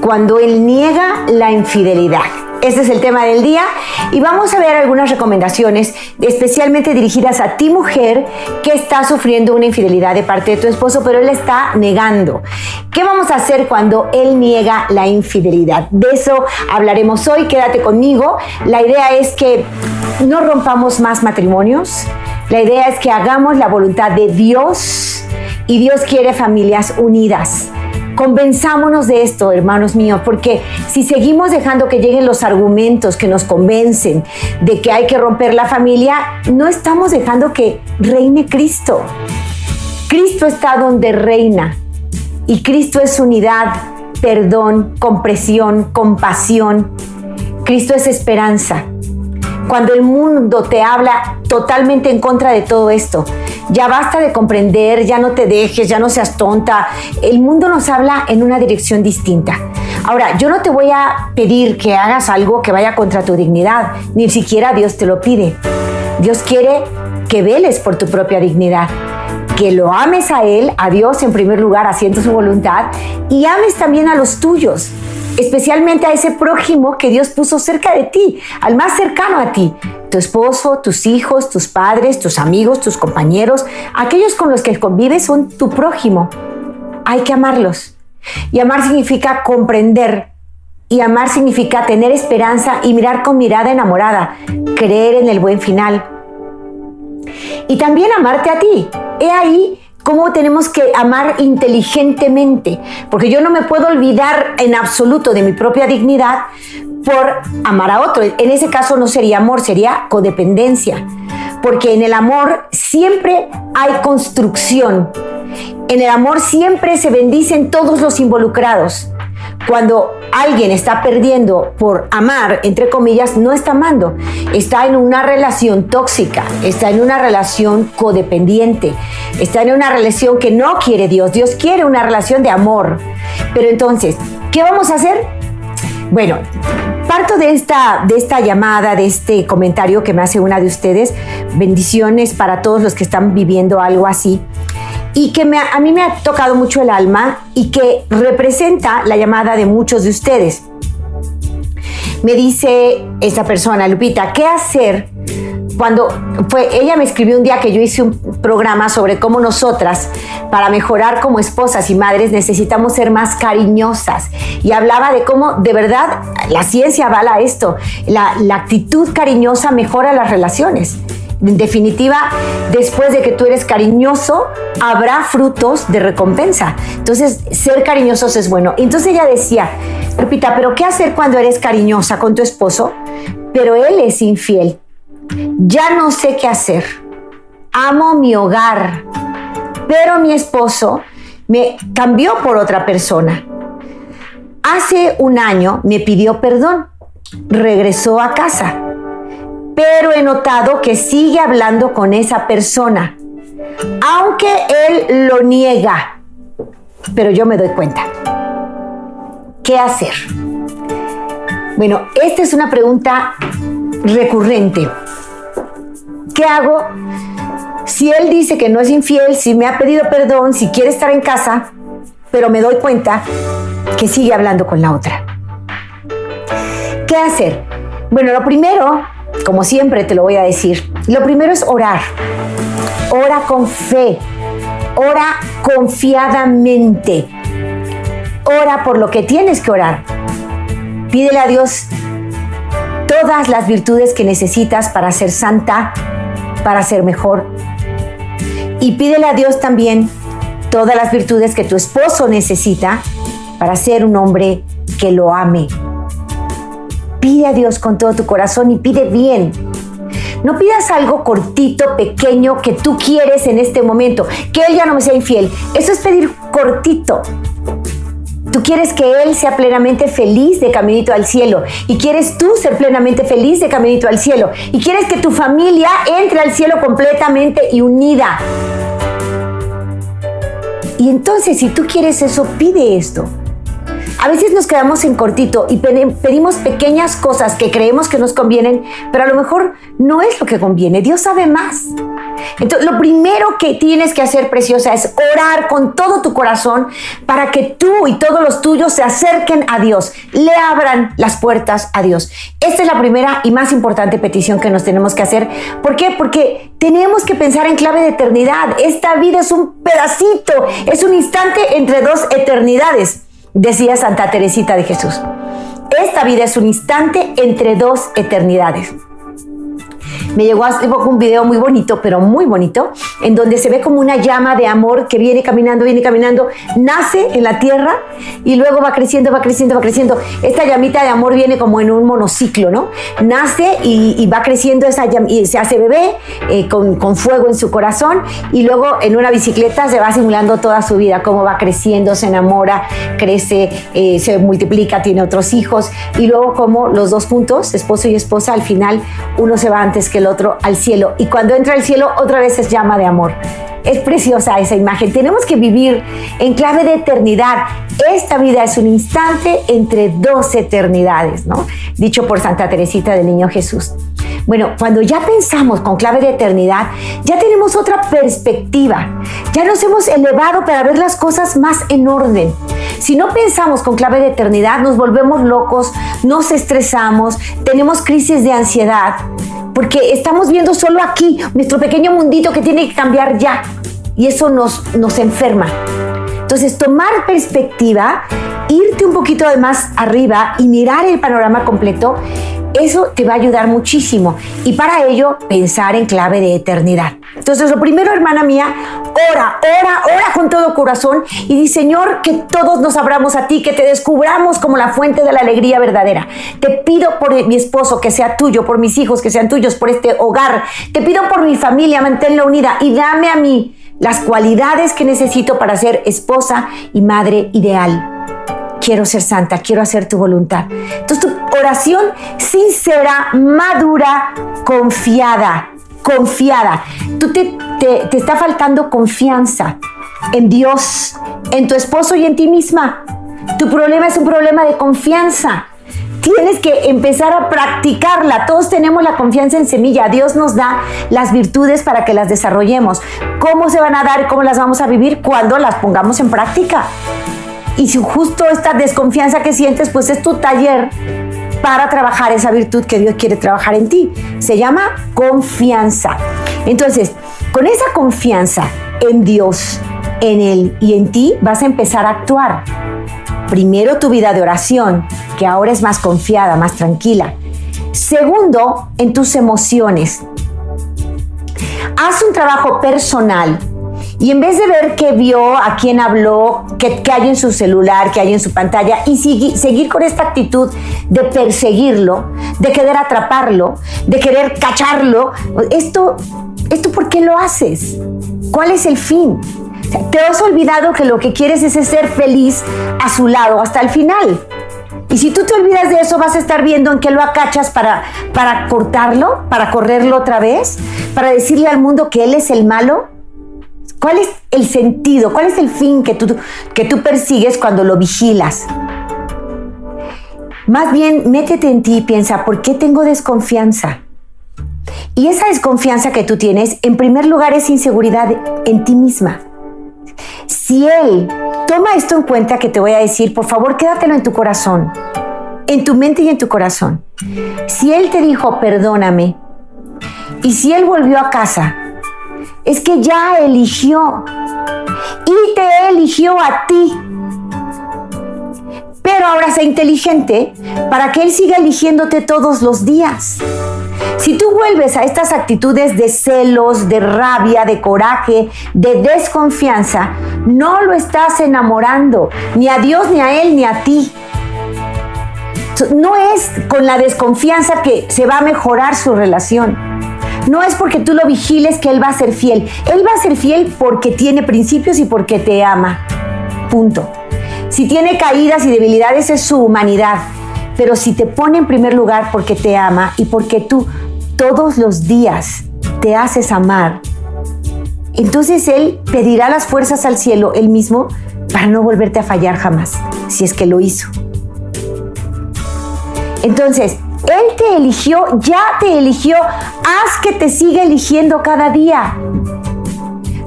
Cuando Él niega la infidelidad. Este es el tema del día y vamos a ver algunas recomendaciones especialmente dirigidas a ti mujer que está sufriendo una infidelidad de parte de tu esposo, pero él está negando. ¿Qué vamos a hacer cuando él niega la infidelidad? De eso hablaremos hoy, quédate conmigo. La idea es que no rompamos más matrimonios, la idea es que hagamos la voluntad de Dios y Dios quiere familias unidas. Convenzámonos de esto, hermanos míos, porque si seguimos dejando que lleguen los argumentos que nos convencen de que hay que romper la familia, no estamos dejando que reine Cristo. Cristo está donde reina y Cristo es unidad, perdón, compresión, compasión. Cristo es esperanza. Cuando el mundo te habla totalmente en contra de todo esto, ya basta de comprender, ya no te dejes, ya no seas tonta. El mundo nos habla en una dirección distinta. Ahora, yo no te voy a pedir que hagas algo que vaya contra tu dignidad, ni siquiera Dios te lo pide. Dios quiere que veles por tu propia dignidad, que lo ames a Él, a Dios en primer lugar, haciendo su voluntad, y ames también a los tuyos, especialmente a ese prójimo que Dios puso cerca de ti, al más cercano a ti, tu esposo, tus hijos, tus padres, tus amigos, tus compañeros, aquellos con los que convives son tu prójimo. Hay que amarlos. Y amar significa comprender. Y amar significa tener esperanza y mirar con mirada enamorada, creer en el buen final. Y también amarte a ti. He ahí cómo tenemos que amar inteligentemente, porque yo no me puedo olvidar en absoluto de mi propia dignidad por amar a otro. En ese caso no sería amor, sería codependencia, porque en el amor siempre hay construcción. En el amor siempre se bendicen todos los involucrados. Cuando alguien está perdiendo por amar, entre comillas, no está amando. Está en una relación tóxica, está en una relación codependiente, está en una relación que no quiere Dios. Dios quiere una relación de amor. Pero entonces, ¿qué vamos a hacer? Bueno, parto de esta, de esta llamada, de este comentario que me hace una de ustedes. Bendiciones para todos los que están viviendo algo así y que a mí me ha tocado mucho el alma y que representa la llamada de muchos de ustedes. Me dice esta persona, Lupita, ¿qué hacer cuando fue, ella me escribió un día que yo hice un programa sobre cómo nosotras, para mejorar como esposas y madres, necesitamos ser más cariñosas. Y hablaba de cómo de verdad la ciencia avala esto. La, la actitud cariñosa mejora las relaciones. En definitiva, después de que tú eres cariñoso, habrá frutos de recompensa. Entonces, ser cariñosos es bueno. Entonces ella decía, Lupita, pero ¿qué hacer cuando eres cariñosa con tu esposo? Pero él es infiel. Ya no sé qué hacer. Amo mi hogar, pero mi esposo me cambió por otra persona. Hace un año me pidió perdón, regresó a casa, pero he notado que sigue hablando con esa persona, aunque él lo niega, pero yo me doy cuenta. ¿Qué hacer? Bueno, esta es una pregunta recurrente. ¿Qué hago si él dice que no es infiel, si me ha pedido perdón, si quiere estar en casa, pero me doy cuenta que sigue hablando con la otra? ¿Qué hacer? Bueno, lo primero, como siempre te lo voy a decir, lo primero es orar. Ora con fe. Ora confiadamente. Ora por lo que tienes que orar. Pídele a Dios todas las virtudes que necesitas para ser santa, para ser mejor. Y pídele a Dios también todas las virtudes que tu esposo necesita para ser un hombre que lo ame. Pide a Dios con todo tu corazón y pide bien. No pidas algo cortito, pequeño, que tú quieres en este momento, que Él ya no me sea infiel. Eso es pedir cortito. Tú quieres que Él sea plenamente feliz de caminito al cielo. Y quieres tú ser plenamente feliz de caminito al cielo. Y quieres que tu familia entre al cielo completamente y unida. Y entonces, si tú quieres eso, pide esto. A veces nos quedamos en cortito y pedimos pequeñas cosas que creemos que nos convienen, pero a lo mejor no es lo que conviene. Dios sabe más. Entonces, lo primero que tienes que hacer, preciosa, es orar con todo tu corazón para que tú y todos los tuyos se acerquen a Dios, le abran las puertas a Dios. Esta es la primera y más importante petición que nos tenemos que hacer. ¿Por qué? Porque tenemos que pensar en clave de eternidad. Esta vida es un pedacito, es un instante entre dos eternidades decía Santa Teresita de Jesús. Esta vida es un instante entre dos eternidades me llegó hace poco un video muy bonito, pero muy bonito, en donde se ve como una llama de amor que viene caminando, viene caminando, nace en la tierra y luego va creciendo, va creciendo, va creciendo. Esta llamita de amor viene como en un monociclo, ¿no? Nace y, va creciendo esa y se hace bebé eh, con, fuego en su corazón y luego en una bicicleta se va simulando toda su vida, cómo va creciendo, se enamora, crece, eh, se multiplica, tiene otros hijos y luego como los dos juntos, esposo y esposa, al final uno se va antes que el otro al cielo. Y cuando entra al cielo, otra vez es llama de amor. Es preciosa esa imagen. Tenemos que vivir en clave de eternidad. Esta vida es un instante entre dos eternidades, ¿no? Dicho por Santa Teresita del Niño Jesús. Bueno, cuando ya pensamos con clave de eternidad, ya tenemos otra perspectiva. Ya nos hemos elevado para ver las cosas más en orden. Si no pensamos con clave de eternidad, nos volvemos locos, nos estresamos, tenemos crisis de ansiedad, porque estamos viendo solo aquí nuestro pequeño mundito que tiene que cambiar ya. Y eso nos, nos enferma. Entonces, tomar perspectiva, irte un poquito de más arriba y mirar el panorama completo eso te va a ayudar muchísimo. Y para ello, pensar en clave de eternidad. Entonces, lo primero, hermana mía, ora, ora, ora con todo corazón y di, Señor, que todos nos abramos a ti, que te descubramos como la fuente de la alegría verdadera. Te pido por mi esposo que sea tuyo, por mis hijos que sean tuyos, por este hogar. Te pido por mi familia, manténla unida y dame a mí las cualidades que necesito para ser esposa y madre ideal quiero ser santa, quiero hacer tu voluntad. Entonces tu oración sincera, madura, confiada, confiada. Tú te, te, está faltando confianza en Dios, en tu esposo y en ti misma. Tu problema es un problema de confianza. Tienes que empezar a practicarla. Todos tenemos la confianza en semilla. Dios nos da las virtudes para que las desarrollemos. ¿Cómo se van a dar? ¿Cómo las vamos a vivir? Cuando las pongamos en práctica. Y si justo esta desconfianza que sientes, pues es tu taller para trabajar esa virtud que Dios quiere trabajar en ti. Se llama confianza. Entonces, con esa confianza en Dios, en Él y en ti, vas a empezar a actuar. Primero tu vida de oración, que ahora es más confiada, más tranquila. Segundo, en tus emociones. Haz un trabajo personal y en vez de ver qué vio, a quién habló, qué, hay en su celular, qué hay en su pantalla, y seguir con esta actitud de perseguirlo, de querer atraparlo, de querer cacharlo, esto, ¿esto por qué lo haces? ¿Cuál es el fin? te has olvidado que lo que quieres es ser feliz a su lado hasta el final. Y si tú te olvidas de eso, vas a estar viendo en qué lo acachas para, para cortarlo, para correrlo otra vez, para decirle al mundo que él es el malo. ¿Cuál es el sentido? ¿Cuál es el fin que tú, que tú persigues cuando lo vigilas? Más bien, métete en ti y piensa, ¿por qué tengo desconfianza? Y esa desconfianza que tú tienes, en primer lugar, es inseguridad en ti misma. Si Él toma esto en cuenta que te voy a decir, por favor, quédatelo en tu corazón, en tu mente y en tu corazón. Si Él te dijo, perdóname, y si Él volvió a casa, es que ya eligió y te eligió a ti. Pero ahora sé inteligente para que Él siga eligiéndote todos los días. Si tú vuelves a estas actitudes de celos, de rabia, de coraje, de desconfianza, no lo estás enamorando, ni a Dios, ni a Él, ni a ti. No es con la desconfianza que se va a mejorar su relación No es porque tú lo vigiles que Él va a ser fiel. Él va a ser fiel porque tiene principios y porque te ama. Punto. Si tiene caídas y debilidades es su humanidad. Pero si te pone en primer lugar porque te ama y porque tú todos los días te haces amar, entonces Él pedirá las fuerzas al cielo Él mismo para no volverte a fallar jamás, si es que lo hizo. Entonces, Él te eligió, ya te eligió, haz que te siga eligiendo cada día.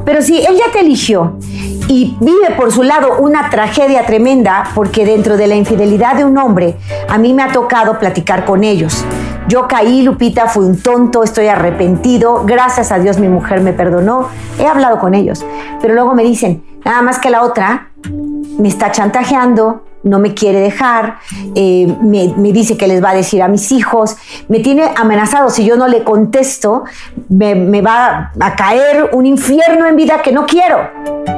Pero si Él ya te eligió y vive por su lado una tragedia tremenda, porque dentro de la infidelidad de un hombre, a mí me ha tocado platicar con ellos. Yo caí, Lupita, fui un tonto, estoy arrepentido, gracias a Dios mi mujer me perdonó, he hablado con ellos, pero luego me dicen, nada más que la otra me está chantajeando, no me quiere dejar, eh, me, dice que les va a decir a mis hijos, me tiene amenazado, si yo no le contesto, me, va a caer un infierno en vida que no quiero.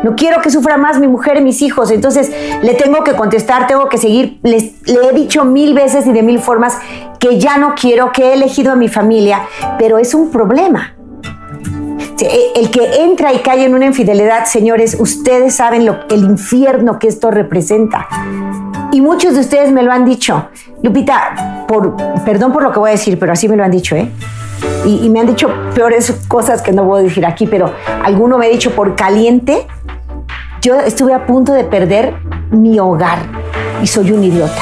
No quiero que sufra más mi mujer y mis hijos, entonces le tengo que contestar, tengo que seguir, le he dicho mil veces y de mil formas que ya no quiero, que he elegido a mi familia, pero es un problema. El que entra y cae en una infidelidad, señores, ustedes saben lo, el infierno que esto representa. Y muchos de ustedes me lo han dicho. Lupita, por, perdón por lo que voy a decir, pero así me lo han dicho, ¿eh? Y, me han dicho peores cosas que no puedo decir aquí, pero alguno me ha dicho por caliente, yo estuve a punto de perder mi hogar y soy un idiota.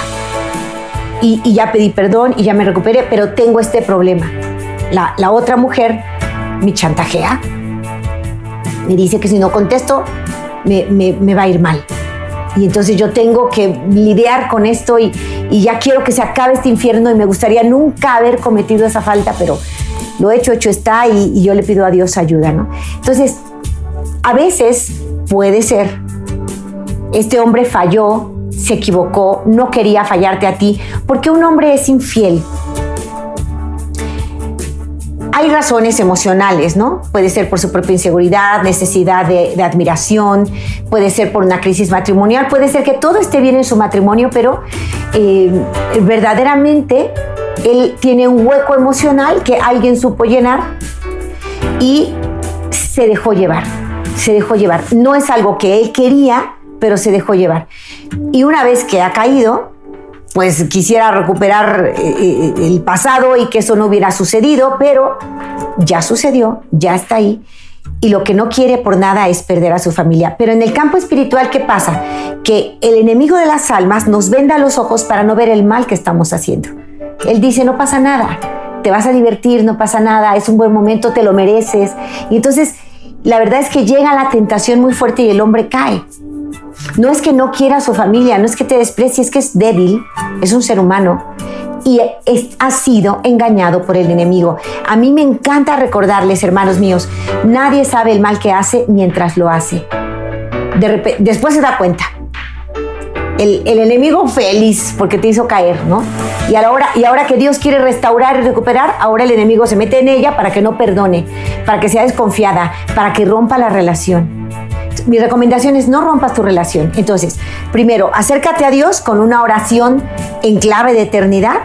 Y, y ya pedí perdón y ya me recuperé, pero tengo este problema. La, la otra mujer me chantajea, me dice que si no contesto me, va a ir mal. Y entonces yo tengo que lidiar con esto y, ya quiero que se acabe este infierno y me gustaría nunca haber cometido esa falta, pero lo hecho, hecho está y, yo le pido a Dios ayuda, ¿no? Entonces, a veces puede ser, este hombre falló, se equivocó, no quería fallarte a ti, porque un hombre es infiel hay razones emocionales, ¿no? Puede ser por su propia inseguridad, necesidad de, admiración, puede ser por una crisis matrimonial, puede ser que todo esté bien en su matrimonio, pero eh, verdaderamente él tiene un hueco emocional que alguien supo llenar y se dejó llevar, se dejó llevar. No es algo que él quería, pero se dejó llevar. Y una vez que ha caído, pues quisiera recuperar eh, eh, el pasado y que eso no hubiera sucedido, pero ya sucedió, ya está ahí. Y lo que no quiere por nada es perder a su familia. Pero en el campo espiritual, ¿qué pasa? Que el enemigo de las almas nos venda los ojos para no ver el mal que estamos haciendo. Él dice, no pasa nada, te vas a divertir, no pasa nada, es un buen momento, te lo mereces. Y entonces, la verdad es que llega la tentación muy fuerte y el hombre cae. No es que no quiera a su familia, no es que te desprecie, es que es débil, es un ser humano y ha sido engañado por el enemigo. A mí me encanta recordarles, hermanos míos, nadie sabe el mal que hace mientras lo hace. después se da cuenta. El, enemigo feliz porque te hizo caer, ¿no? Y ahora, y ahora que Dios quiere restaurar y recuperar, ahora el enemigo se mete en ella para que no perdone, para que sea desconfiada, para que rompa la relación mi recomendación es no rompas tu relación. Entonces, primero, acércate a Dios con una oración en clave de eternidad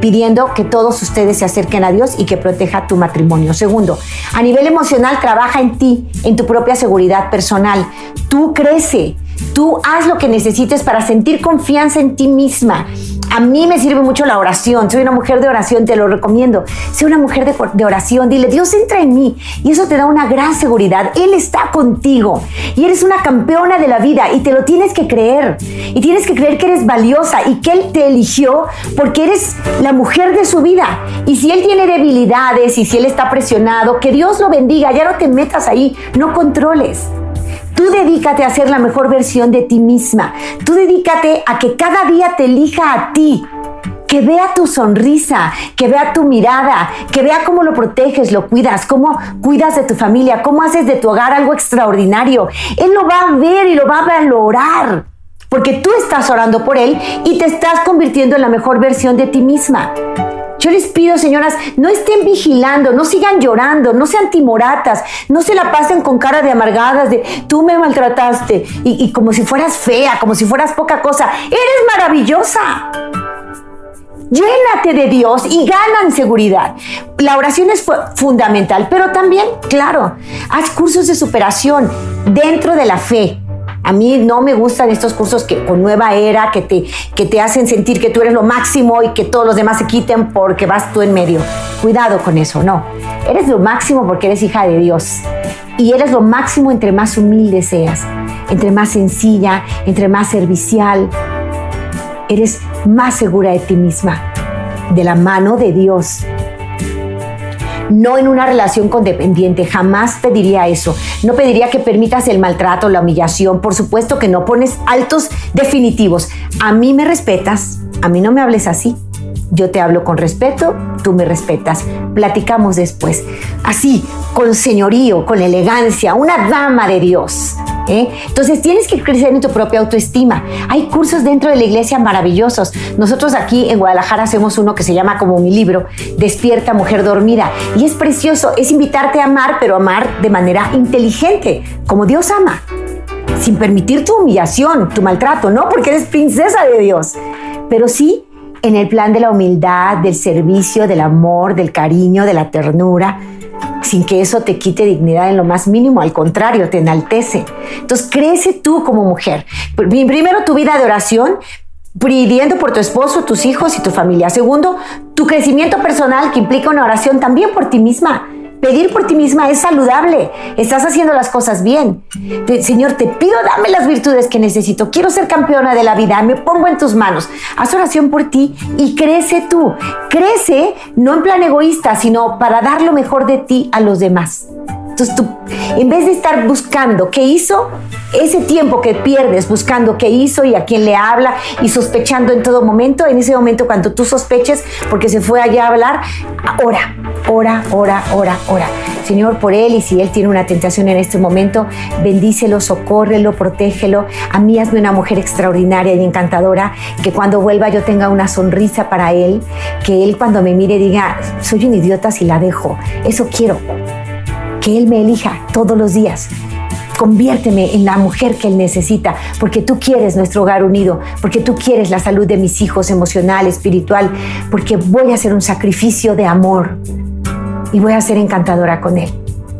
pidiendo que todos ustedes se acerquen a Dios y que proteja tu matrimonio. Segundo, a nivel emocional, trabaja en ti, en tu propia seguridad personal. Tú crece, tú haz lo que necesites para sentir confianza en ti misma a mí me sirve mucho la oración. Soy una mujer de oración, te lo recomiendo. Sé una mujer de, oración. Dile, Dios entra en mí. Y eso te da una gran seguridad. Él está contigo. Y eres una campeona de la vida. Y te lo tienes que creer. Y tienes que creer que eres valiosa y que Él te eligió porque eres la mujer de su vida. Y si Él tiene debilidades y si Él está presionado, que Dios lo bendiga. Ya no te metas ahí. No controles. Tú dedícate a ser la mejor versión de ti misma. Tú dedícate a que cada día te elija a ti. Que vea tu sonrisa, que vea tu mirada, que vea cómo lo proteges, lo cuidas, cómo cuidas de tu familia, cómo haces de tu hogar algo extraordinario. Él lo va a ver y lo va a valorar. Porque tú estás orando por él y te estás convirtiendo en la mejor versión de ti misma. Yo les pido, señoras, no estén vigilando, no sigan llorando, no sean timoratas, no se la pasen con cara de amargadas, de tú me maltrataste y, como si fueras fea, como si fueras poca cosa. Eres maravillosa. Llénate de Dios y ganan seguridad. La oración es fundamental, pero también, claro, haz cursos de superación dentro de la fe. A mí no me gustan estos cursos que con nueva era, que te, que te hacen sentir que tú eres lo máximo y que todos los demás se quiten porque vas tú en medio. Cuidado con eso, no. Eres lo máximo porque eres hija de Dios. Y eres lo máximo entre más humilde seas, entre más sencilla, entre más servicial. Eres más segura de ti misma, de la mano de Dios. No en una relación condependiente, jamás pediría eso. No pediría que permitas el maltrato, la humillación. Por supuesto que no pones altos definitivos. A mí me respetas, a mí no me hables así. Yo te hablo con respeto, tú me respetas. Platicamos después. Así, con señorío, con elegancia, una dama de Dios. ¿Eh? Entonces tienes que crecer en tu propia autoestima. Hay cursos dentro de la iglesia maravillosos. Nosotros aquí en Guadalajara hacemos uno que se llama como mi libro, Despierta Mujer Dormida. Y es precioso, es invitarte a amar, pero amar de manera inteligente, como Dios ama. Sin permitir tu humillación, tu maltrato, no porque eres princesa de Dios, pero sí en el plan de la humildad, del servicio, del amor, del cariño, de la ternura sin que eso te quite dignidad en lo más mínimo, al contrario, te enaltece. Entonces, crece tú como mujer. Primero, tu vida de oración, pidiendo por tu esposo, tus hijos y tu familia. Segundo, tu crecimiento personal que implica una oración también por ti misma. Pedir por ti misma es saludable. Estás haciendo las cosas bien. Señor, te pido, dame las virtudes que necesito. Quiero ser campeona de la vida. Me pongo en tus manos. Haz oración por ti y crece tú. Crece no en plan egoísta, sino para dar lo mejor de ti a los demás. Entonces tú, en vez de estar buscando qué hizo, ese tiempo que pierdes buscando qué hizo y a quién le habla y sospechando en todo momento, en ese momento cuando tú sospeches porque se fue allá a hablar, ora, ora, ora, ora, ora. Señor, por él y si él tiene una tentación en este momento, bendícelo, socórrelo, protégelo. A mí hazme una mujer extraordinaria y encantadora, que cuando vuelva yo tenga una sonrisa para él, que él cuando me mire diga, soy un idiota si la dejo. Eso quiero que Él me elija todos los días. Conviérteme en la mujer que Él necesita, porque tú quieres nuestro hogar unido, porque tú quieres la salud de mis hijos emocional, espiritual, porque voy a hacer un sacrificio de amor y voy a ser encantadora con Él.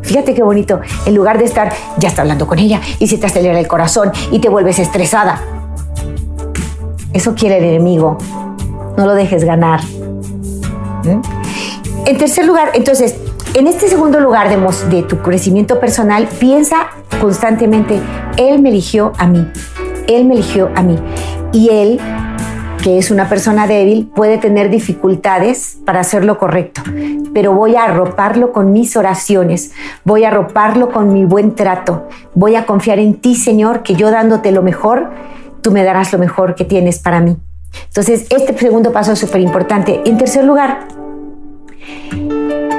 Fíjate qué bonito, en lugar de estar, ya está hablando con ella y se te acelera el corazón y te vuelves estresada. Eso quiere el enemigo. No lo dejes ganar. ¿Mm? En tercer lugar, entonces, en este segundo lugar de, tu crecimiento personal, piensa constantemente, Él me eligió a mí, Él me eligió a mí. Y Él, que es una persona débil, puede tener dificultades para hacer lo correcto, pero voy a arroparlo con mis oraciones, voy a arroparlo con mi buen trato, voy a confiar en ti, Señor, que yo dándote lo mejor, tú me darás lo mejor que tienes para mí. Entonces, este segundo paso es súper importante. En tercer lugar,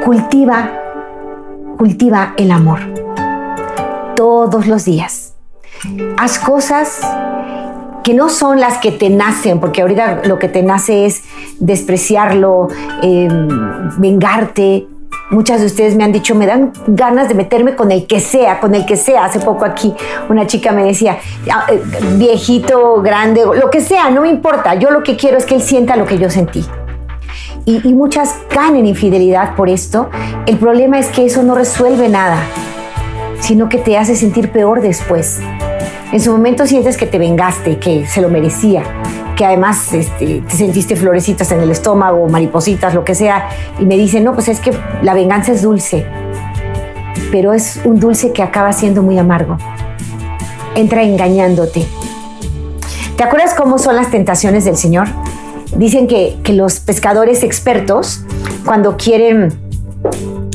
cultiva, cultiva el amor todos los días. Haz cosas que no son las que te nacen, porque ahorita lo que te nace es despreciarlo, em, vengarte. Muchas de ustedes me han dicho, me dan ganas de meterme con el que sea, con el que sea. Hace poco aquí una chica me decía, ah, eh, viejito, grande, lo que sea, no me importa. Yo lo que quiero es que él sienta lo que yo sentí y, muchas caen en infidelidad por esto, el problema es que eso no resuelve nada, sino que te hace sentir peor después. En su momento sientes que te vengaste, que se lo merecía, que además este, te sentiste florecitas en el estómago, maripositas, lo que sea, y me dicen, no, pues es que la venganza es dulce, pero es un dulce que acaba siendo muy amargo. Entra engañándote. ¿Te acuerdas cómo son las tentaciones del Señor? Dicen que, los pescadores expertos, cuando quieren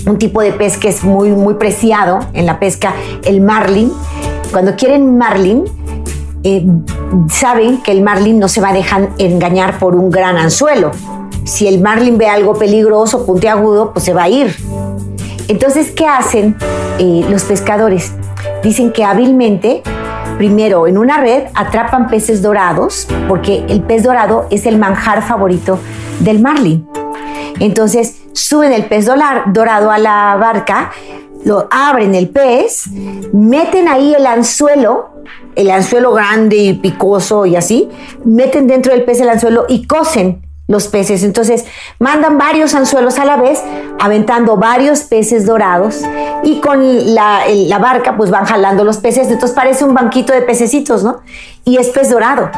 un tipo de pez que es muy, muy preciado en la pesca, el marlin, cuando quieren marlin, eh, saben que el marlin no se va a dejar engañar por un gran anzuelo. Si el marlin ve algo peligroso, puntiagudo, pues se va a ir. Entonces, ¿qué hacen eh, los pescadores? Dicen que hábilmente Primero, en una red atrapan peces dorados, porque el pez dorado es el manjar favorito del marlin. Entonces, suben el pez dorado a la barca, lo abren el pez, meten ahí el anzuelo, el anzuelo grande y picoso y así, meten dentro del pez el anzuelo y cosen los peces. Entonces mandan varios anzuelos a la vez, aventando varios peces dorados y con la, barca pues van jalando los peces. Entonces parece un banquito de pececitos, ¿no? Y es pez dorado.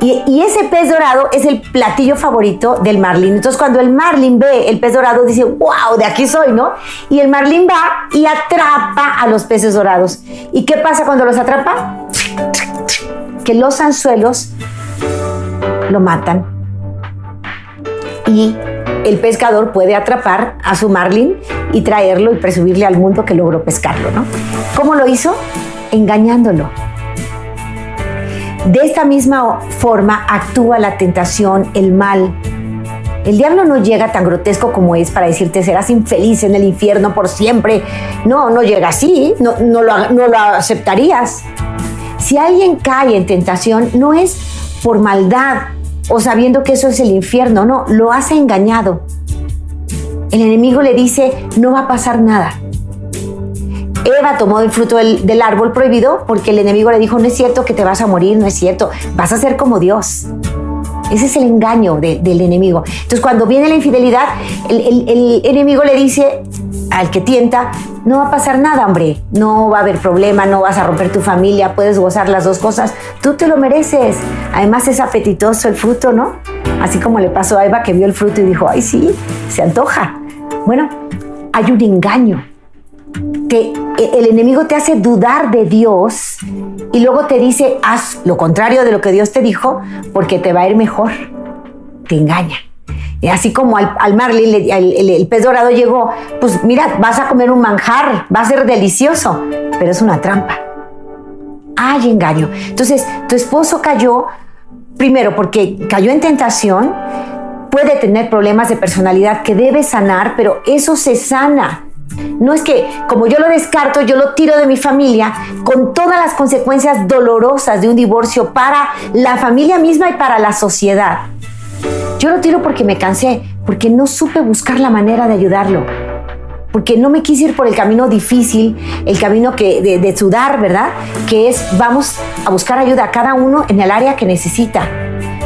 Y, ese pez dorado es el platillo favorito del marlin. Entonces cuando el marlin ve el pez dorado dice, wow, de aquí soy, ¿no? Y el marlin va y atrapa a los peces dorados. ¿Y qué pasa cuando los atrapa? Que los anzuelos lo matan y el pescador puede atrapar a su marlin y traerlo y presumirle al mundo que logró pescarlo, ¿no? ¿Cómo lo hizo? Engañándolo. De esta misma forma actúa la tentación, el mal. El diablo no llega tan grotesco como es para decirte serás infeliz en el infierno por siempre. No, no llega así, no, no, lo, no lo aceptarías. Si alguien cae en tentación, no es por maldad, o sabiendo que eso es el infierno, no, lo hace engañado. El enemigo le dice, no va a pasar nada. Eva tomó el fruto del, árbol prohibido porque el enemigo le dijo, no es cierto que te vas a morir, no es cierto, vas a ser como Dios. Ese es el engaño del enemigo. Entonces cuando viene la infidelidad, el enemigo le dice al que tienta, no va a pasar nada, hombre. No va a haber problema, no vas a romper tu familia, puedes gozar las dos cosas. Tú te lo mereces. Además es apetitoso el fruto, ¿no? Así como le pasó a Eva que vio el fruto y dijo, ay sí, se antoja. Bueno, hay un engaño. E, el enemigo te hace dudar de Dios y luego te dice, haz lo contrario de lo que Dios te dijo porque te va a ir mejor. Te engaña. Así como al, al Marley, el, pez dorado llegó, pues mira, vas a comer un manjar, va a ser delicioso, pero es una trampa. Hay engaño. Entonces, tu esposo cayó, primero, porque cayó en tentación, puede tener problemas de personalidad que debe sanar, pero eso se sana. No es que como yo lo descarto, yo lo tiro de mi familia con todas las consecuencias dolorosas de un divorcio para la familia misma y para la sociedad. Yo lo tiro porque me cansé, porque no supe buscar la manera de ayudarlo, porque no me quise ir por el camino difícil, el camino que, de, sudar, ¿verdad? Que es vamos a buscar ayuda a cada uno en el área que necesita.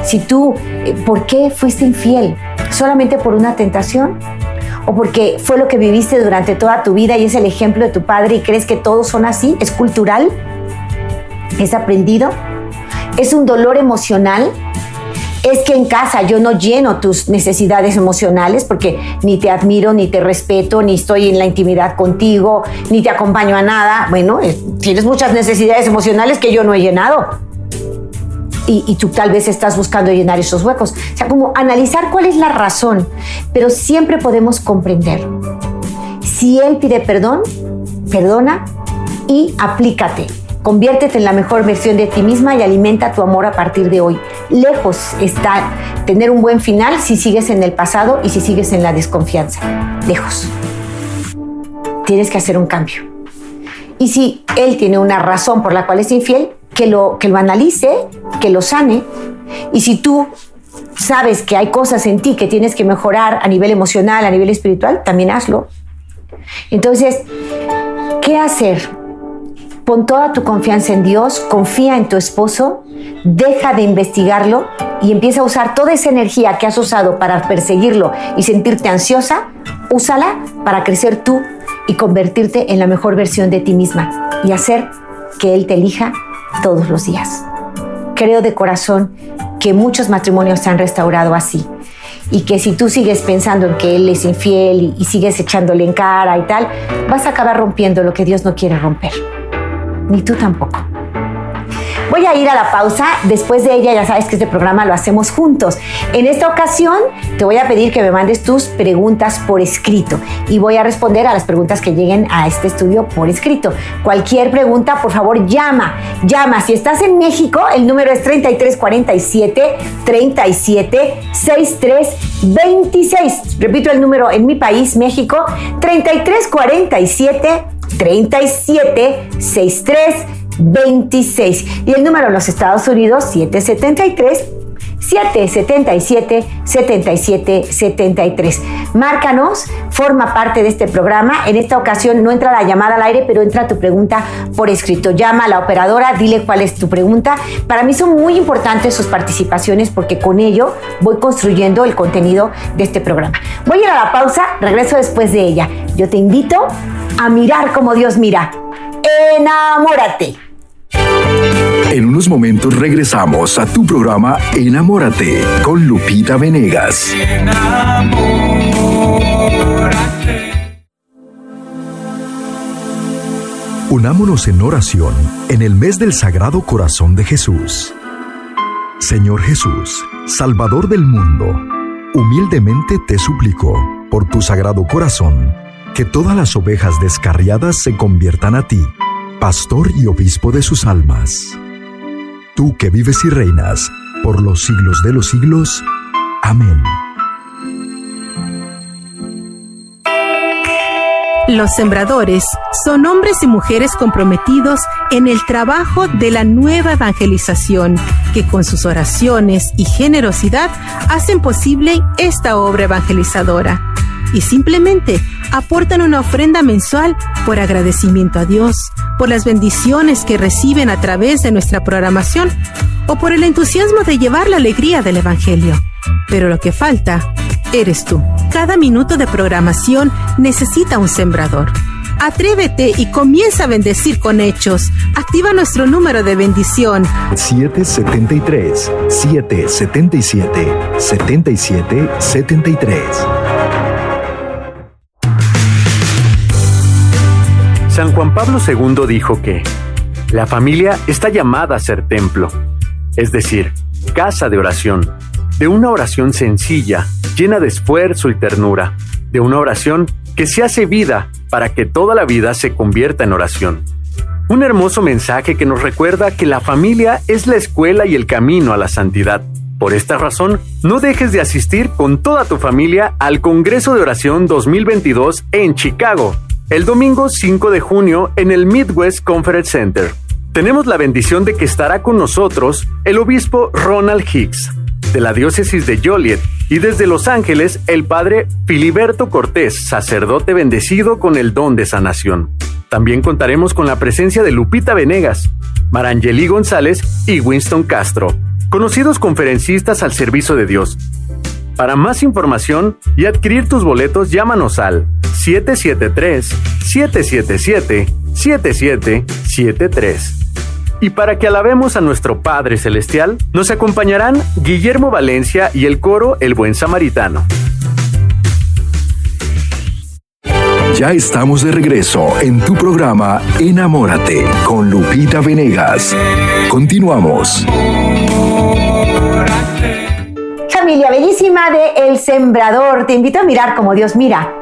Si tú, eh, ¿por qué fuiste infiel? ¿Solamente por una tentación? ¿O porque fue lo que viviste durante toda tu vida y es el ejemplo de tu padre y crees que todos son así? ¿Es cultural? ¿Es aprendido? ¿Es un dolor emocional? Es que en casa yo no lleno tus necesidades emocionales porque ni te admiro, ni te respeto, ni estoy en la intimidad contigo, ni te acompaño a nada. Bueno, eh, tienes muchas necesidades emocionales que yo no he llenado. Y, tú tal vez estás buscando llenar esos huecos. O sea, como analizar cuál es la razón, pero siempre podemos comprender. Si Él pide perdón, perdona y aplícate. Conviértete en la mejor versión de ti misma y alimenta tu amor a partir de hoy. Lejos está tener un buen final si sigues en el pasado y si sigues en la desconfianza. Lejos. Tienes que hacer un cambio. Y si él tiene una razón por la cual es infiel, que lo, que lo analice, que lo sane. Y si tú sabes que hay cosas en ti que tienes que mejorar a nivel emocional, a nivel espiritual, también hazlo. Entonces, ¿qué hacer? Pon toda tu confianza en Dios, confía en tu esposo, deja de investigarlo y empieza a usar toda esa energía que has usado para perseguirlo y sentirte ansiosa, úsala para crecer tú y convertirte en la mejor versión de ti misma y hacer que Él te elija todos los días. Creo de corazón que muchos matrimonios se han restaurado así y que si tú sigues pensando en que Él es infiel y, sigues echándole en cara y tal, vas a acabar rompiendo lo que Dios no quiere romper ni tú tampoco. Voy a ir a la pausa. Después de ella, ya sabes que este programa lo hacemos juntos. En esta ocasión, te voy a pedir que me mandes tus preguntas por escrito y voy a responder a las preguntas que lleguen a este estudio por escrito. Cualquier pregunta, por favor, llama. Llama. Si estás en México, el número es 3347 37 26. Repito el número en mi país, México, 3347 37 63 26. Y el número en los Estados Unidos, 773 777 7773. Márcanos, forma parte de este programa. En esta ocasión no entra la llamada al aire, pero entra tu pregunta por escrito. Llama a la operadora, dile cuál es tu pregunta. Para mí son muy importantes sus participaciones porque con ello voy construyendo el contenido de este programa. Voy a ir a la pausa, regreso después de ella. Yo te invito a mirar como Dios mira. Enamórate. En unos momentos regresamos a tu programa Enamórate con Lupita Venegas. Unámonos en oración en el mes del Sagrado Corazón de Jesús. Señor Jesús, Salvador del mundo, humildemente te suplico, por tu Sagrado Corazón, que todas las ovejas descarriadas se conviertan a ti, Pastor y Obispo de sus almas tú que vives y reinas por los siglos de los siglos. Amén. Los sembradores son hombres y mujeres comprometidos en el trabajo de la nueva evangelización, que con sus oraciones y generosidad hacen posible esta obra evangelizadora y simplemente aportan una ofrenda mensual por agradecimiento a Dios, por las bendiciones que reciben a través de nuestra programación o por el entusiasmo de llevar la alegría del Evangelio. Pero lo que falta eres tú. Cada minuto de programación necesita un sembrador. Atrévete y comienza a bendecir con hechos. Activa nuestro número de bendición. 773 San Juan Pablo II dijo que la familia está llamada a ser templo, es decir, casa de oración, de una oración sencilla, llena de esfuerzo y ternura, de una oración que se hace vida para que toda la vida se convierta en oración. Un hermoso mensaje que nos recuerda que la familia es la escuela y el camino a la santidad. Por esta razón, no dejes de asistir con toda tu familia al Congreso de Oración 2022 en Chicago, el domingo 5 de junio en el Midwest Conference Center. Tenemos la bendición de que estará con nosotros el obispo Ronald Hicks, de la diócesis de Joliet, y desde Los Ángeles el padre Filiberto Cortés, sacerdote bendecido con el don de sanación. También contaremos con la presencia de Lupita Venegas, Marangeli González y Winston Castro, conocidos conferencistas al servicio de Dios. Para más información y adquirir tus boletos, llámanos al 773-777-7773. Y para que alabemos a nuestro Padre Celestial, nos acompañarán Guillermo Valencia y el coro El Buen Samaritano. Ya estamos de regreso en tu programa Enamórate con Lupita Venegas. Continuamos familia bellísima de El Sembrador. Te invito a mirar como Dios mira.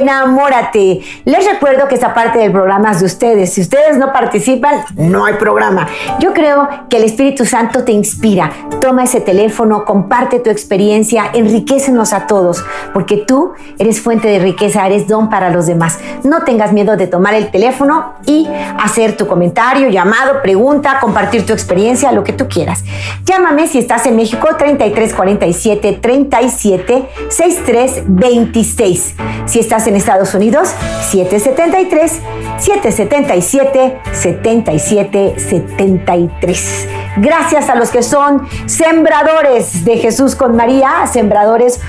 Enamórate. Les recuerdo que esta parte del programa es de ustedes. Si ustedes no participan, no hay programa. Yo creo que el Espíritu Santo te inspira. Toma ese teléfono, comparte tu experiencia, enriquecenos a todos, porque tú eres fuente de riqueza, eres don para los demás. No tengas miedo de tomar el teléfono y hacer tu comentario, llamado, pregunta, compartir tu experiencia, lo que tú quieras. Llámame si estás en México 3347 37 63 26. Si estás en Estados Unidos, 773 777 77 73. Gracias a los que son sembradores de Jesús con María, sembradores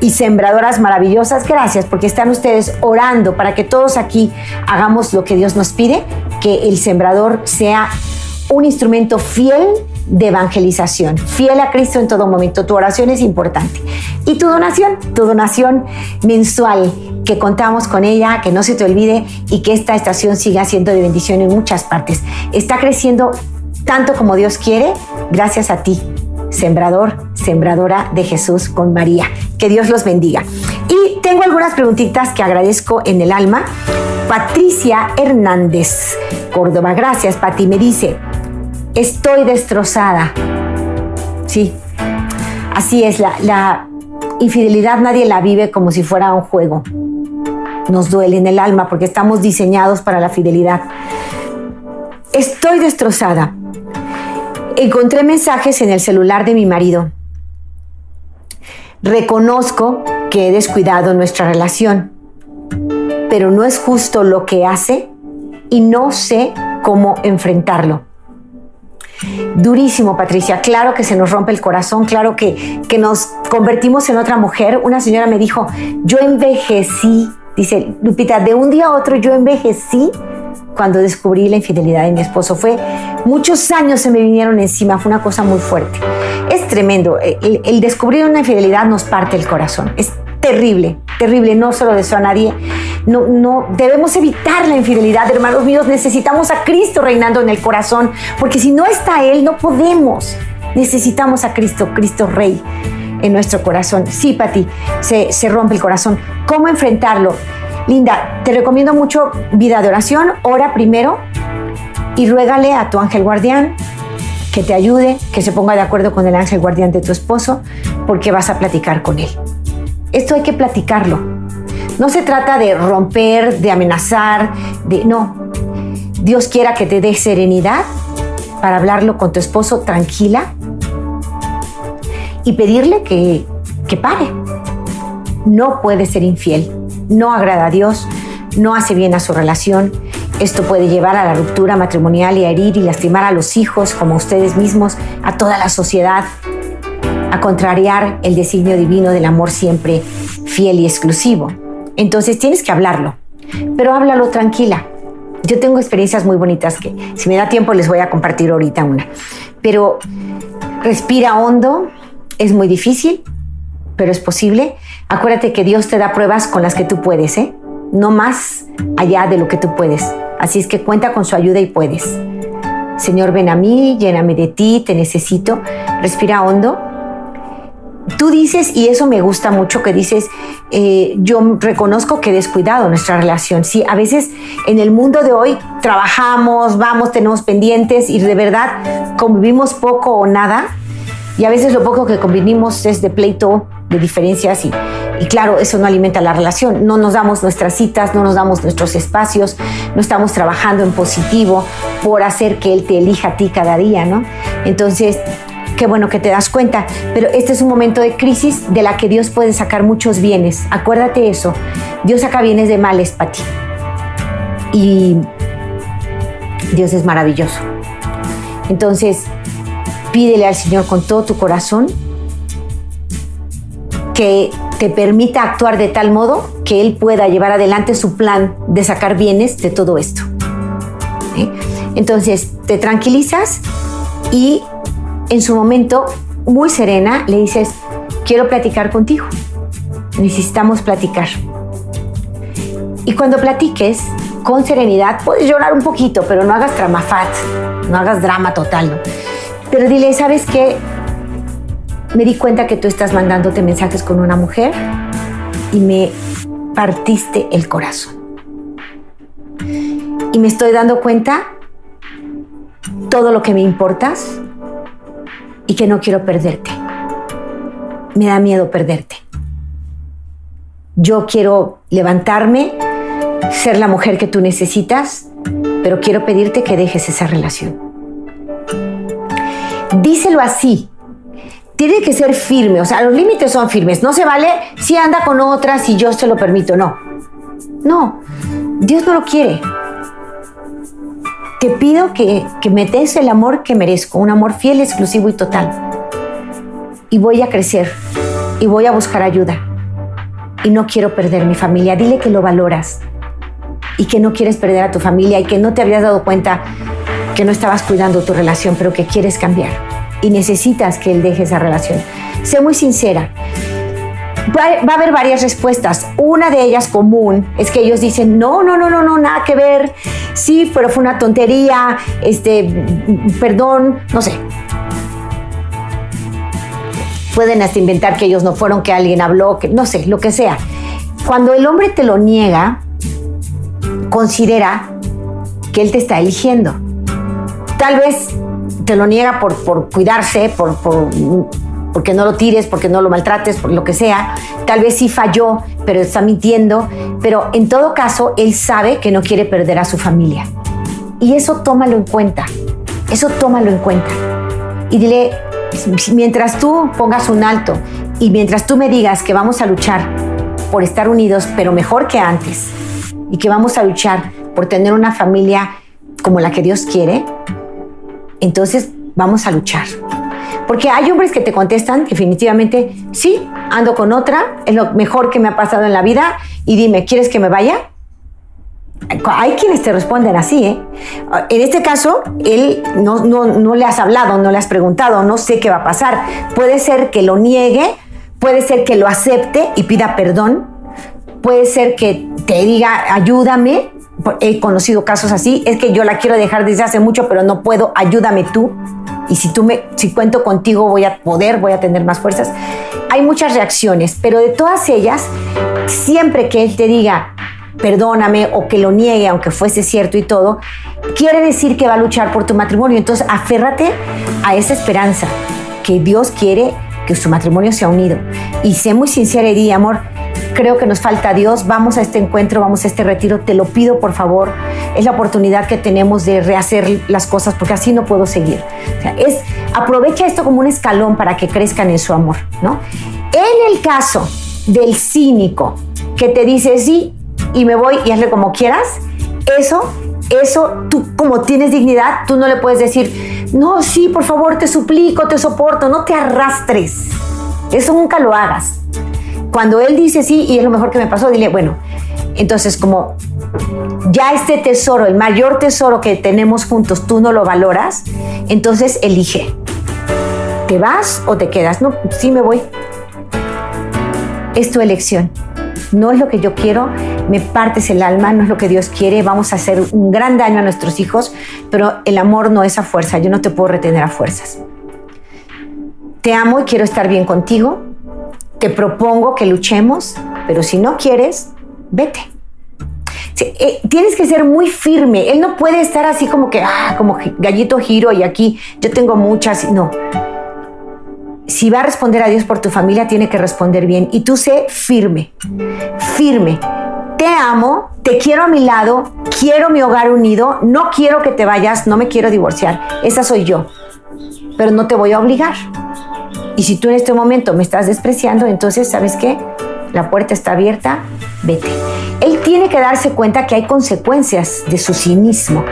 y sembradoras maravillosas. Gracias porque están ustedes orando para que todos aquí hagamos lo que Dios nos pide, que el sembrador sea un instrumento fiel de evangelización, fiel a Cristo en todo momento. Tu oración es importante. Y tu donación, tu donación mensual, que contamos con ella, que no se te olvide y que esta estación siga siendo de bendición en muchas partes. Está creciendo tanto como Dios quiere, gracias a ti, sembrador, sembradora de Jesús con María. Que Dios los bendiga. Y tengo algunas preguntitas que agradezco en el alma. Patricia Hernández, Córdoba. Gracias, Pati. Me dice, estoy destrozada. Sí, así es, la, infidelidad nadie la vive como si fuera un juego. Nos duele en el alma porque estamos diseñados para la fidelidad. Estoy destrozada. Encontré mensajes en el celular de mi marido reconozco que he descuidado nuestra relación, pero no es justo lo que hace y no sé cómo enfrentarlo. Durísimo, Patricia. Claro que se nos rompe el corazón, claro que, que nos convertimos en otra mujer. Una señora me dijo, yo envejecí, dice Lupita, de un día a otro yo envejecí cuando descubrí la infidelidad de mi esposo. Fue muchos años se me vinieron encima, fue una cosa muy fuerte. Es tremendo, el, el descubrir una infidelidad nos parte el corazón. Es terrible, terrible, no se lo deseo a nadie. No, no, debemos evitar la infidelidad, hermanos míos. Necesitamos a Cristo reinando en el corazón, porque si no está Él, no podemos. Necesitamos a Cristo, Cristo Rey en nuestro corazón. Sí, Pati, se, se rompe el corazón. ¿Cómo enfrentarlo? Linda, te recomiendo mucho vida de oración. Ora primero y ruégale a tu ángel guardián que te ayude, que se ponga de acuerdo con el ángel guardián de tu esposo, porque vas a platicar con él. Esto hay que platicarlo. No se trata de romper, de amenazar, de no. Dios quiera que te dé serenidad para hablarlo con tu esposo tranquila y pedirle que, que pare. No puede ser infiel, no agrada a Dios, no hace bien a su relación. Esto puede llevar a la ruptura matrimonial y a herir y lastimar a los hijos, como ustedes mismos, a toda la sociedad a contrariar el designio divino del amor siempre fiel y exclusivo. Entonces tienes que hablarlo, pero háblalo tranquila. Yo tengo experiencias muy bonitas que si me da tiempo les voy a compartir ahorita una. Pero respira hondo, es muy difícil, pero es posible. Acuérdate que Dios te da pruebas con las que tú puedes, ¿eh? No más allá de lo que tú puedes. Así es que cuenta con su ayuda y puedes. Señor, ven a mí, lléname de ti, te necesito. Respira hondo tú dices, y eso me gusta mucho, que dices, eh, yo reconozco que he descuidado nuestra relación. Sí, a veces en el mundo de hoy trabajamos, vamos, tenemos pendientes y de verdad convivimos poco o nada. Y a veces lo poco que convivimos es de pleito, de diferencias y, y claro, eso no alimenta la relación. No nos damos nuestras citas, no nos damos nuestros espacios, no estamos trabajando en positivo por hacer que él te elija a ti cada día, ¿no? Entonces, qué bueno que te das cuenta, pero este es un momento de crisis de la que Dios puede sacar muchos bienes. Acuérdate eso. Dios saca bienes de males para ti. Y Dios es maravilloso. Entonces, pídele al Señor con todo tu corazón que te permita actuar de tal modo que Él pueda llevar adelante su plan de sacar bienes de todo esto. Entonces, te tranquilizas y en su momento, muy serena, le dices, quiero platicar contigo. Necesitamos platicar. Y cuando platiques, con serenidad, puedes llorar un poquito, pero no hagas dramafat, no hagas drama total. Pero dile, ¿sabes qué? Me di cuenta que tú estás mandándote mensajes con una mujer y me partiste el corazón. Y me estoy dando cuenta todo lo que me importas, y que no quiero perderte. Me da miedo perderte. Yo quiero levantarme, ser la mujer que tú necesitas, pero quiero pedirte que dejes esa relación. Díselo así. Tiene que ser firme, o sea, los límites son firmes. No se vale si anda con otras y yo se lo permito, no. No, Dios no lo quiere te pido que, que me des el amor que merezco, un amor fiel, exclusivo y total. Y voy a crecer y voy a buscar ayuda. Y no quiero perder mi familia. Dile que lo valoras y que no quieres perder a tu familia y que no te habías dado cuenta que no estabas cuidando tu relación, pero que quieres cambiar y necesitas que él deje esa relación. Sé muy sincera va, a haber varias respuestas. Una de ellas común es que ellos dicen, no, no, no, no, no, nada que ver. Sí, pero fue una tontería, este, perdón, no sé. Pueden hasta inventar que ellos no fueron, que alguien habló, que no sé, lo que sea. Cuando el hombre te lo niega, considera que él te está eligiendo. Tal vez te lo niega por, por cuidarse, por, por porque no lo tires, porque no lo maltrates, por lo que sea. Tal vez sí falló, pero está mintiendo. Pero en todo caso, él sabe que no quiere perder a su familia. Y eso tómalo en cuenta. Eso tómalo en cuenta. Y dile, mientras tú pongas un alto Y mientras tú me digas que vamos a luchar por estar unidos, pero mejor que antes, y que vamos a luchar por tener una familia como la que Dios quiere, entonces vamos a luchar. Porque hay hombres que te contestan definitivamente, sí, ando con otra, es lo mejor que me ha pasado en la vida y dime, ¿quieres que me vaya? Hay quienes te responden así, ¿eh? En este caso, él no, no, no le has hablado, no le has preguntado, no sé qué va a pasar. Puede ser que lo niegue, puede ser que lo acepte y pida perdón, puede ser que te diga, ayúdame, he conocido casos así, es que yo la quiero dejar desde hace mucho, pero no puedo, ayúdame tú. Y si tú me, si cuento contigo voy a poder, voy a tener más fuerzas. Hay muchas reacciones, pero de todas ellas, siempre que él te diga, perdóname o que lo niegue, aunque fuese cierto y todo, quiere decir que va a luchar por tu matrimonio. Entonces, aférrate a esa esperanza que Dios quiere que su matrimonio sea unido. Y sé muy sincera y di, amor, creo que nos falta Dios, vamos a este encuentro, vamos a este retiro, te lo pido por favor, es la oportunidad que tenemos de rehacer las cosas porque así no puedo seguir. es, aprovecha esto como un escalón para que crezcan en su amor, ¿no? En el caso del cínico que te dice sí y me voy y hazle como quieras, eso, eso, tú como tienes dignidad, tú no le puedes decir, no, sí, por favor, te suplico, te soporto, no te arrastres. Eso nunca lo hagas cuando él dice sí y es lo mejor que me pasó, dile, bueno, entonces como ya este tesoro, el mayor tesoro que tenemos juntos, tú no lo valoras, entonces elige. ¿Te vas o te quedas? No, sí me voy. Es tu elección. No es lo que yo quiero, me partes el alma, no es lo que Dios quiere, vamos a hacer un gran daño a nuestros hijos, pero el amor no es a fuerza, yo no te puedo retener a fuerzas. Te amo y quiero estar bien contigo, te propongo que luchemos, pero si no quieres, vete. Eh, tienes que ser muy firme. Él no puede estar así como que, ah, como gallito giro y aquí yo tengo muchas. No. Si va a responder a Dios por tu familia, tiene que responder bien. Y tú sé firme, firme. Te amo, te quiero a mi lado, quiero mi hogar unido, no quiero que te vayas, no me quiero divorciar. Esa soy yo. Pero no te voy a obligar. Y si tú en este momento me estás despreciando, entonces, ¿sabes qué? La puerta está abierta, vete. Él tiene que darse cuenta que hay consecuencias de su cinismo.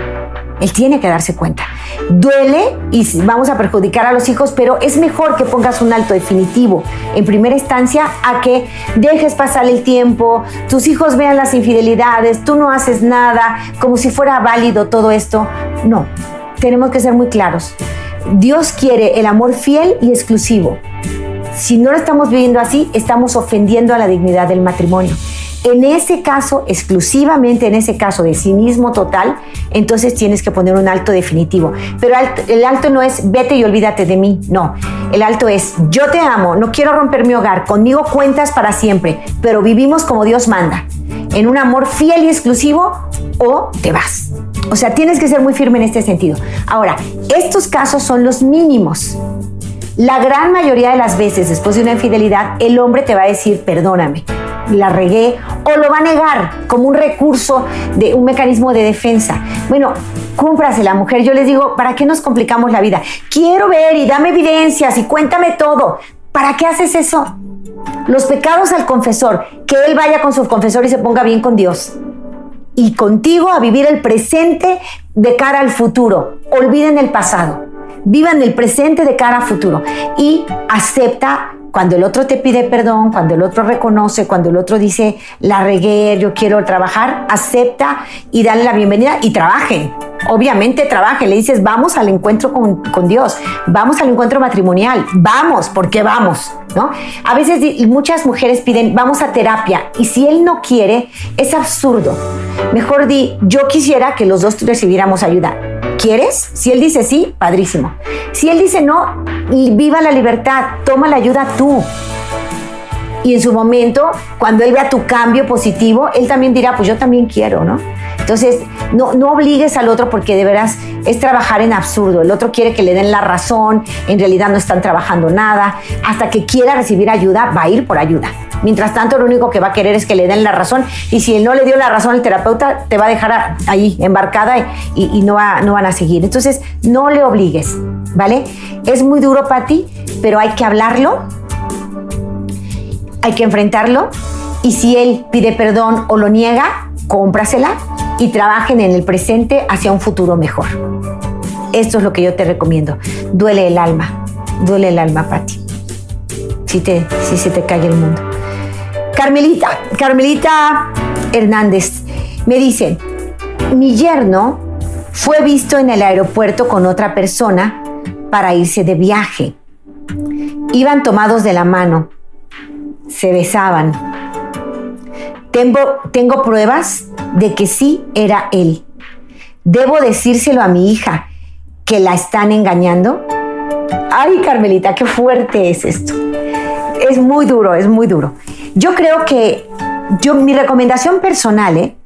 Él tiene que darse cuenta. Duele y vamos a perjudicar a los hijos, pero es mejor que pongas un alto definitivo en primera instancia a que dejes pasar el tiempo, tus hijos vean las infidelidades, tú no haces nada, como si fuera válido todo esto. No, tenemos que ser muy claros. Dios quiere el amor fiel y exclusivo. Si no lo estamos viviendo así, estamos ofendiendo a la dignidad del matrimonio. En ese caso, exclusivamente en ese caso de cinismo total, entonces tienes que poner un alto definitivo. Pero el alto no es vete y olvídate de mí, no. El alto es yo te amo, no quiero romper mi hogar, conmigo cuentas para siempre, pero vivimos como Dios manda, en un amor fiel y exclusivo o te vas. O sea, tienes que ser muy firme en este sentido. Ahora, estos casos son los mínimos. La gran mayoría de las veces, después de una infidelidad, el hombre te va a decir, perdóname, la regué, o lo va a negar como un recurso de un mecanismo de defensa. Bueno, cúmprase la mujer. Yo les digo, ¿para qué nos complicamos la vida? Quiero ver y dame evidencias y cuéntame todo. ¿Para qué haces eso? Los pecados al confesor, que él vaya con su confesor y se ponga bien con Dios y contigo a vivir el presente de cara al futuro. Olviden el pasado. Vivan el presente de cara al futuro y acepta cuando el otro te pide perdón, cuando el otro reconoce, cuando el otro dice, la regué, yo quiero trabajar, acepta y dale la bienvenida y trabajen. Obviamente trabajen, le dices, vamos al encuentro con, con Dios, vamos al encuentro matrimonial, vamos, porque vamos, ¿no? A veces muchas mujeres piden, vamos a terapia, y si él no quiere, es absurdo. Mejor di, yo quisiera que los dos recibiéramos ayuda. ¿Quieres? Si él dice sí, padrísimo. Si él dice no, viva la libertad, toma la ayuda tú. Y en su momento, cuando él vea tu cambio positivo, él también dirá, pues yo también quiero, ¿no? Entonces, no, no obligues al otro porque de veras es trabajar en absurdo. El otro quiere que le den la razón, en realidad no están trabajando nada. Hasta que quiera recibir ayuda, va a ir por ayuda. Mientras tanto, lo único que va a querer es que le den la razón. Y si él no le dio la razón al terapeuta, te va a dejar ahí embarcada y, no, no van a seguir. Entonces, no le obligues, ¿vale? Es muy duro para ti, pero hay que hablarlo hay que enfrentarlo y si él pide perdón o lo niega, cómprasela y trabajen en el presente hacia un futuro mejor. Esto es lo que yo te recomiendo. Duele el alma, duele el alma, Pati. Si, te, si se te cae el mundo. Carmelita, Carmelita Hernández, me dice, mi yerno fue visto en el aeropuerto con otra persona para irse de viaje. Iban tomados de la mano, se besaban. Tengo pruebas de que sí era él. ¿Debo decírselo a mi hija que la están engañando? Ay, Carmelita, qué fuerte es esto. Es muy duro, es muy duro. Yo creo que, yo, mi recomendación personal, ¿eh?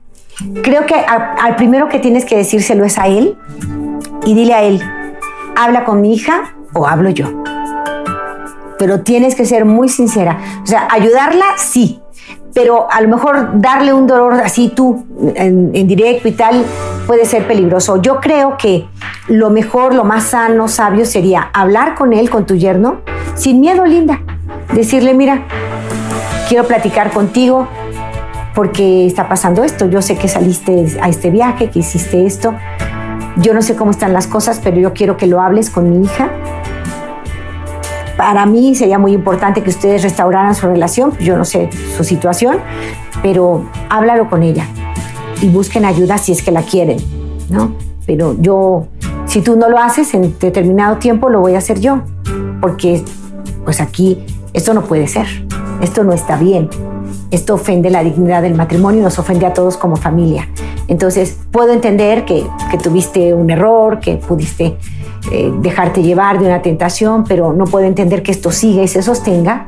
creo que al primero que tienes que decírselo es a él y dile a él, habla con mi hija o hablo yo. Pero tienes que ser muy sincera. O sea, ayudarla, sí, pero a lo mejor darle un dolor así tú en, directo y tal puede ser peligroso. Yo creo que lo mejor, lo más sano, sabio sería hablar con él, con tu yerno, sin miedo, linda. Decirle, mira, quiero platicar contigo porque está pasando esto. Yo sé que saliste a este viaje, que hiciste esto. Yo no sé cómo están las cosas, pero yo quiero que lo hables con mi hija. Para mí sería muy importante que ustedes restauraran su relación. Yo no sé su situación, pero háblalo con ella y busquen ayuda si es que la quieren, ¿no? Pero yo, si tú no lo haces en determinado tiempo, lo voy a hacer yo, porque pues aquí esto no puede ser, esto no está bien, esto ofende la dignidad del matrimonio y nos ofende a todos como familia. Entonces, puedo entender que, tuviste un error, que pudiste eh, dejarte llevar de una tentación, pero no puedo entender que esto siga y se sostenga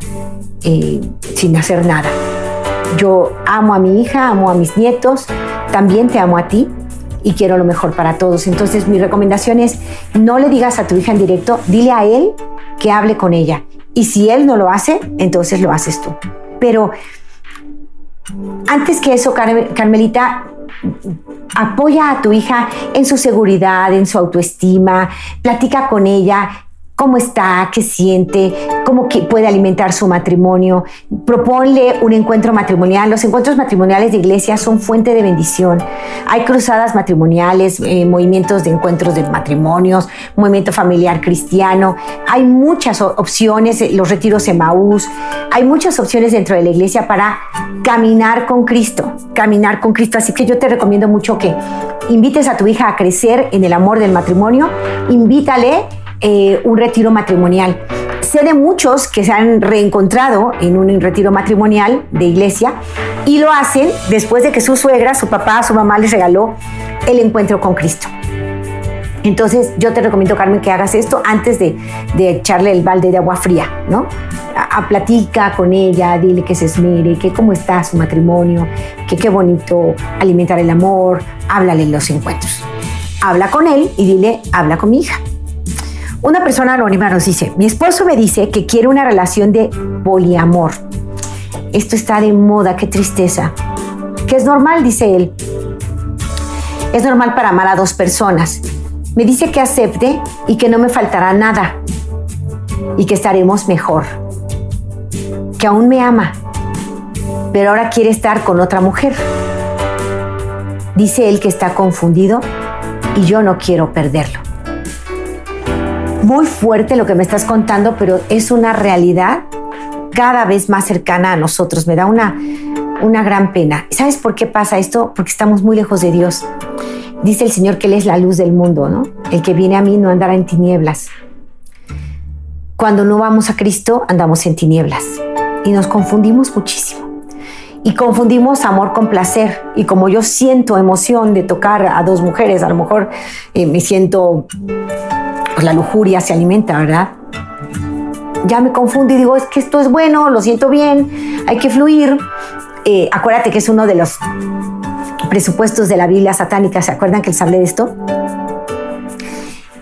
eh, sin hacer nada. Yo amo a mi hija, amo a mis nietos, también te amo a ti y quiero lo mejor para todos. Entonces, mi recomendación es, no le digas a tu hija en directo, dile a él que hable con ella. Y si él no lo hace, entonces lo haces tú. Pero antes que eso, Carmelita, apoya a tu hija en su seguridad, en su autoestima, platica con ella, cómo está, qué siente, cómo puede alimentar su matrimonio. Proponle un encuentro matrimonial. Los encuentros matrimoniales de iglesia son fuente de bendición. Hay cruzadas matrimoniales, eh, movimientos de encuentros de matrimonios, movimiento familiar cristiano. Hay muchas opciones, eh, los retiros Emaús. Hay muchas opciones dentro de la iglesia para caminar con Cristo, caminar con Cristo. Así que yo te recomiendo mucho que invites a tu hija a crecer en el amor del matrimonio. Invítale eh, un retiro matrimonial. Sé de muchos que se han reencontrado en un retiro matrimonial de iglesia y lo hacen después de que su suegra, su papá, su mamá les regaló el encuentro con Cristo. Entonces yo te recomiendo, Carmen, que hagas esto antes de, echarle el balde de agua fría, ¿no? A, platica con ella, dile que se esmere, que cómo está su matrimonio, que qué bonito alimentar el amor, háblale los encuentros. Habla con él y dile, habla con mi hija. Una persona anónima nos dice, mi esposo me dice que quiere una relación de poliamor. Esto está de moda, qué tristeza. Que es normal, dice él. Es normal para amar a dos personas. Me dice que acepte y que no me faltará nada y que estaremos mejor. Que aún me ama, pero ahora quiere estar con otra mujer. Dice él que está confundido y yo no quiero perderlo muy fuerte lo que me estás contando, pero es una realidad cada vez más cercana a nosotros. Me da una, una gran pena. ¿Sabes por qué pasa esto? Porque estamos muy lejos de Dios. Dice el Señor que Él es la luz del mundo, ¿no? El que viene a mí no andará en tinieblas. Cuando no vamos a Cristo, andamos en tinieblas y nos confundimos muchísimo. Y confundimos amor con placer. Y como yo siento emoción de tocar a dos mujeres, a lo mejor eh, me siento pues la lujuria se alimenta, ¿verdad? Ya me confundo y digo, es que esto es bueno, lo siento bien, hay que fluir. Eh, acuérdate que es uno de los presupuestos de la Biblia satánica, ¿se acuerdan que les hablé de esto?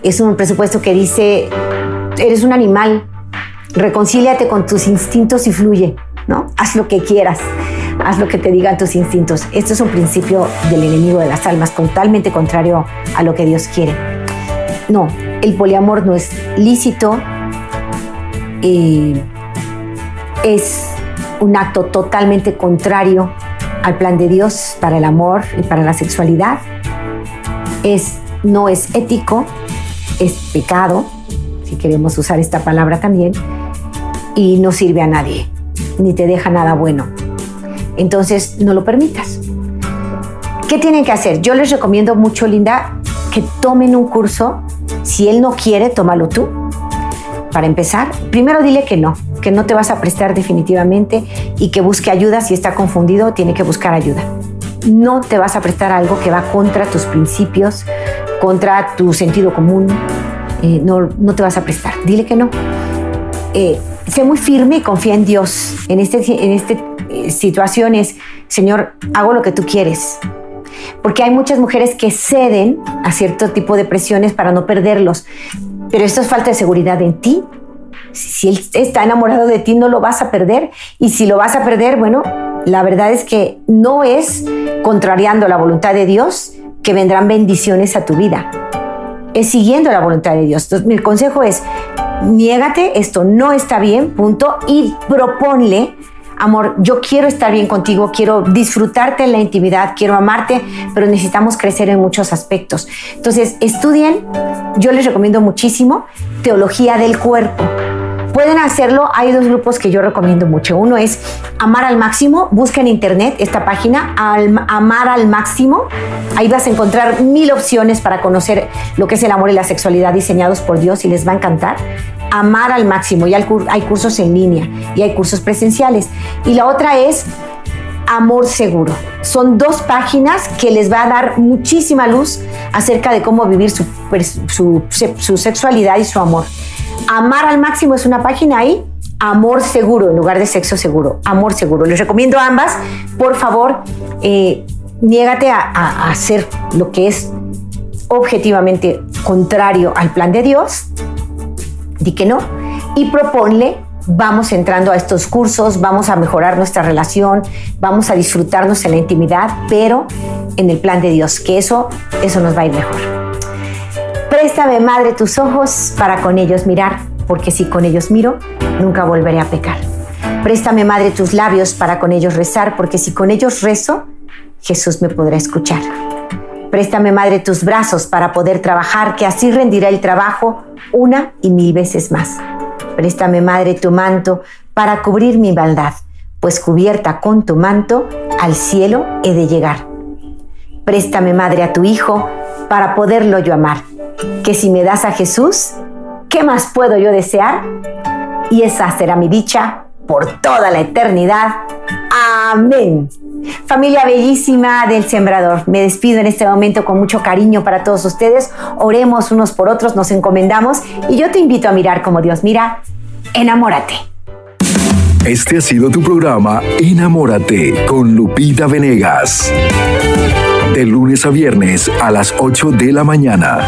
Es un presupuesto que dice, eres un animal, reconcíliate con tus instintos y fluye, ¿no? Haz lo que quieras, haz lo que te digan tus instintos. Esto es un principio del enemigo de las almas, totalmente contrario a lo que Dios quiere. No, el poliamor no es lícito, es un acto totalmente contrario al plan de Dios para el amor y para la sexualidad. Es, no es ético, es pecado, si queremos usar esta palabra también, y no sirve a nadie, ni te deja nada bueno. Entonces, no lo permitas. ¿Qué tienen que hacer? Yo les recomiendo mucho, Linda, que tomen un curso. Si él no quiere, tómalo tú. Para empezar, primero dile que no, que no te vas a prestar definitivamente y que busque ayuda. Si está confundido, tiene que buscar ayuda. No te vas a prestar algo que va contra tus principios, contra tu sentido común. Eh, no, no te vas a prestar. Dile que no. Eh, sé muy firme y confía en Dios. En estas en este, situaciones, Señor, hago lo que tú quieres. Porque hay muchas mujeres que ceden a cierto tipo de presiones para no perderlos. Pero esto es falta de seguridad en ti. Si él está enamorado de ti, no lo vas a perder. Y si lo vas a perder, bueno, la verdad es que no es contrariando la voluntad de Dios que vendrán bendiciones a tu vida. Es siguiendo la voluntad de Dios. Entonces, mi consejo es, niégate, esto no está bien, punto, y proponle amor, yo quiero estar bien contigo, quiero disfrutarte en la intimidad, quiero amarte, pero necesitamos crecer en muchos aspectos. Entonces, estudien, yo les recomiendo muchísimo teología del cuerpo. Pueden hacerlo, hay dos grupos que yo recomiendo mucho. Uno es Amar al Máximo, busca en internet esta página, Amar al Máximo. Ahí vas a encontrar mil opciones para conocer lo que es el amor y la sexualidad diseñados por Dios y les va a encantar amar al máximo y hay cursos en línea y hay cursos presenciales. Y la otra es Amor Seguro. Son dos páginas que les va a dar muchísima luz acerca de cómo vivir su, su, sexualidad y su amor. Amar al máximo es una página ahí. Amor seguro en lugar de sexo seguro. Amor seguro. Les recomiendo ambas. Por favor, eh, niégate a, hacer lo que es objetivamente contrario al plan de Dios di que no y proponle vamos entrando a estos cursos, vamos a mejorar nuestra relación, vamos a disfrutarnos en la intimidad, pero en el plan de Dios, que eso, eso nos va a ir mejor. Préstame, Madre, tus ojos para con ellos mirar, porque si con ellos miro, nunca volveré a pecar. Préstame, Madre, tus labios para con ellos rezar, porque si con ellos rezo, Jesús me podrá escuchar. Préstame, Madre, tus brazos para poder trabajar, que así rendirá el trabajo una y mil veces más. Préstame, Madre, tu manto para cubrir mi maldad, pues cubierta con tu manto, al cielo he de llegar. Préstame, Madre, a tu Hijo para poderlo yo amar, que si me das a Jesús, ¿qué más puedo yo desear? Y esa será mi dicha por toda la eternidad. Amén. Familia bellísima del Sembrador, me despido en este momento con mucho cariño para todos ustedes. Oremos unos por otros, nos encomendamos y yo te invito a mirar como Dios mira. Enamórate. Este ha sido tu programa Enamórate con Lupita Venegas. De lunes a viernes a las 8 de la mañana.